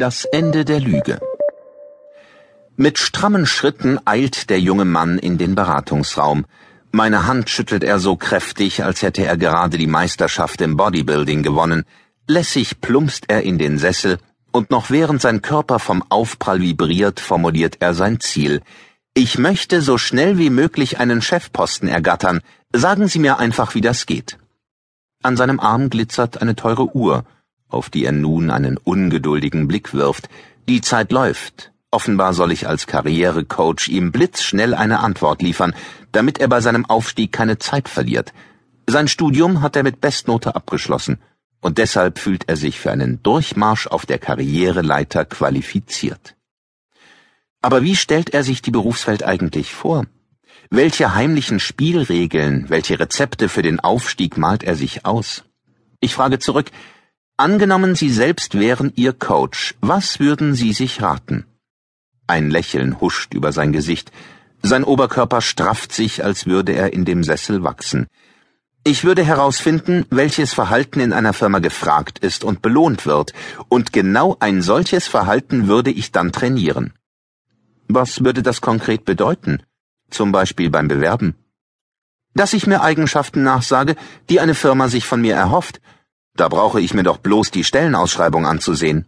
Das Ende der Lüge. Mit strammen Schritten eilt der junge Mann in den Beratungsraum. Meine Hand schüttelt er so kräftig, als hätte er gerade die Meisterschaft im Bodybuilding gewonnen. Lässig plumpst er in den Sessel, und noch während sein Körper vom Aufprall vibriert, formuliert er sein Ziel. Ich möchte so schnell wie möglich einen Chefposten ergattern. Sagen Sie mir einfach, wie das geht. An seinem Arm glitzert eine teure Uhr auf die er nun einen ungeduldigen Blick wirft. Die Zeit läuft. Offenbar soll ich als Karrierecoach ihm blitzschnell eine Antwort liefern, damit er bei seinem Aufstieg keine Zeit verliert. Sein Studium hat er mit Bestnote abgeschlossen, und deshalb fühlt er sich für einen Durchmarsch auf der Karriereleiter qualifiziert. Aber wie stellt er sich die Berufswelt eigentlich vor? Welche heimlichen Spielregeln, welche Rezepte für den Aufstieg malt er sich aus? Ich frage zurück, Angenommen, Sie selbst wären Ihr Coach, was würden Sie sich raten? Ein Lächeln huscht über sein Gesicht, sein Oberkörper strafft sich, als würde er in dem Sessel wachsen. Ich würde herausfinden, welches Verhalten in einer Firma gefragt ist und belohnt wird, und genau ein solches Verhalten würde ich dann trainieren. Was würde das konkret bedeuten? Zum Beispiel beim Bewerben. Dass ich mir Eigenschaften nachsage, die eine Firma sich von mir erhofft, da brauche ich mir doch bloß die Stellenausschreibung anzusehen.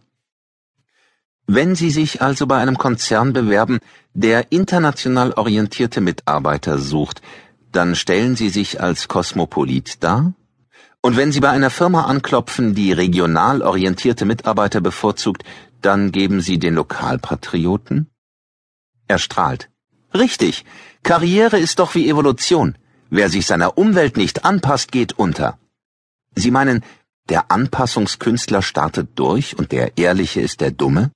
Wenn Sie sich also bei einem Konzern bewerben, der international orientierte Mitarbeiter sucht, dann stellen Sie sich als Kosmopolit dar? Und wenn Sie bei einer Firma anklopfen, die regional orientierte Mitarbeiter bevorzugt, dann geben Sie den Lokalpatrioten? Er strahlt. Richtig. Karriere ist doch wie Evolution. Wer sich seiner Umwelt nicht anpasst, geht unter. Sie meinen, der Anpassungskünstler startet durch und der Ehrliche ist der Dumme?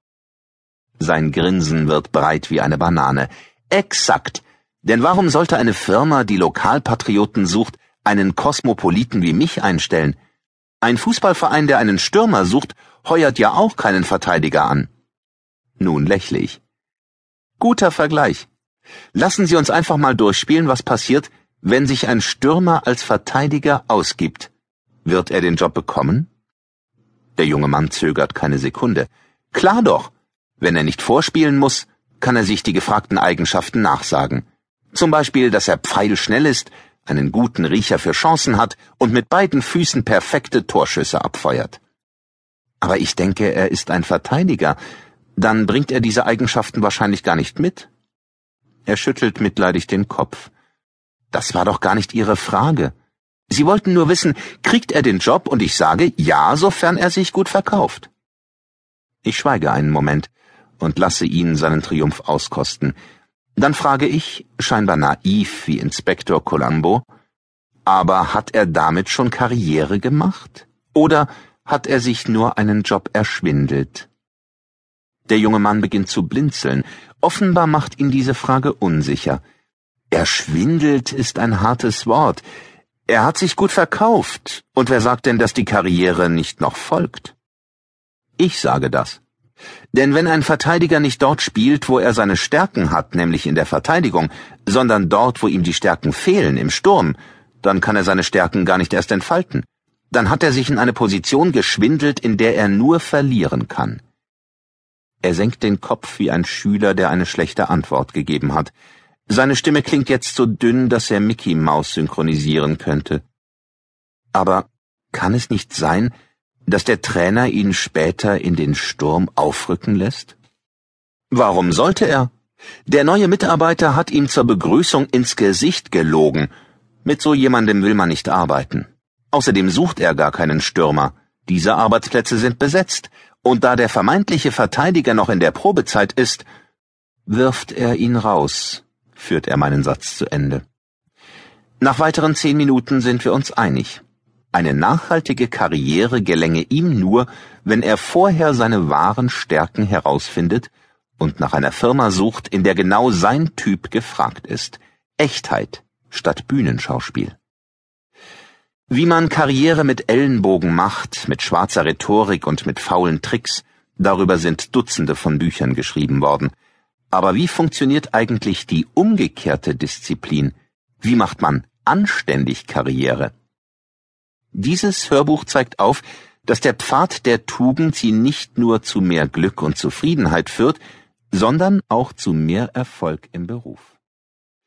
Sein Grinsen wird breit wie eine Banane. Exakt. Denn warum sollte eine Firma, die Lokalpatrioten sucht, einen Kosmopoliten wie mich einstellen? Ein Fußballverein, der einen Stürmer sucht, heuert ja auch keinen Verteidiger an. Nun lächle ich. Guter Vergleich. Lassen Sie uns einfach mal durchspielen, was passiert, wenn sich ein Stürmer als Verteidiger ausgibt. Wird er den Job bekommen? Der junge Mann zögert keine Sekunde. Klar doch. Wenn er nicht vorspielen muss, kann er sich die gefragten Eigenschaften nachsagen. Zum Beispiel, dass er pfeilschnell ist, einen guten Riecher für Chancen hat und mit beiden Füßen perfekte Torschüsse abfeuert. Aber ich denke, er ist ein Verteidiger. Dann bringt er diese Eigenschaften wahrscheinlich gar nicht mit. Er schüttelt mitleidig den Kopf. Das war doch gar nicht Ihre Frage. Sie wollten nur wissen, kriegt er den Job, und ich sage ja, sofern er sich gut verkauft. Ich schweige einen Moment und lasse ihn seinen Triumph auskosten. Dann frage ich, scheinbar naiv wie Inspektor Colombo, aber hat er damit schon Karriere gemacht? Oder hat er sich nur einen Job erschwindelt? Der junge Mann beginnt zu blinzeln. Offenbar macht ihn diese Frage unsicher. Erschwindelt ist ein hartes Wort. Er hat sich gut verkauft, und wer sagt denn, dass die Karriere nicht noch folgt? Ich sage das. Denn wenn ein Verteidiger nicht dort spielt, wo er seine Stärken hat, nämlich in der Verteidigung, sondern dort, wo ihm die Stärken fehlen, im Sturm, dann kann er seine Stärken gar nicht erst entfalten. Dann hat er sich in eine Position geschwindelt, in der er nur verlieren kann. Er senkt den Kopf wie ein Schüler, der eine schlechte Antwort gegeben hat. Seine Stimme klingt jetzt so dünn, dass er Mickey Maus synchronisieren könnte. Aber kann es nicht sein, dass der Trainer ihn später in den Sturm aufrücken lässt? Warum sollte er? Der neue Mitarbeiter hat ihm zur Begrüßung ins Gesicht gelogen. Mit so jemandem will man nicht arbeiten. Außerdem sucht er gar keinen Stürmer. Diese Arbeitsplätze sind besetzt, und da der vermeintliche Verteidiger noch in der Probezeit ist, wirft er ihn raus führt er meinen Satz zu Ende. Nach weiteren zehn Minuten sind wir uns einig. Eine nachhaltige Karriere gelänge ihm nur, wenn er vorher seine wahren Stärken herausfindet und nach einer Firma sucht, in der genau sein Typ gefragt ist. Echtheit statt Bühnenschauspiel. Wie man Karriere mit Ellenbogen macht, mit schwarzer Rhetorik und mit faulen Tricks, darüber sind Dutzende von Büchern geschrieben worden. Aber wie funktioniert eigentlich die umgekehrte Disziplin? Wie macht man anständig Karriere? Dieses Hörbuch zeigt auf, dass der Pfad der Tugend sie nicht nur zu mehr Glück und Zufriedenheit führt, sondern auch zu mehr Erfolg im Beruf.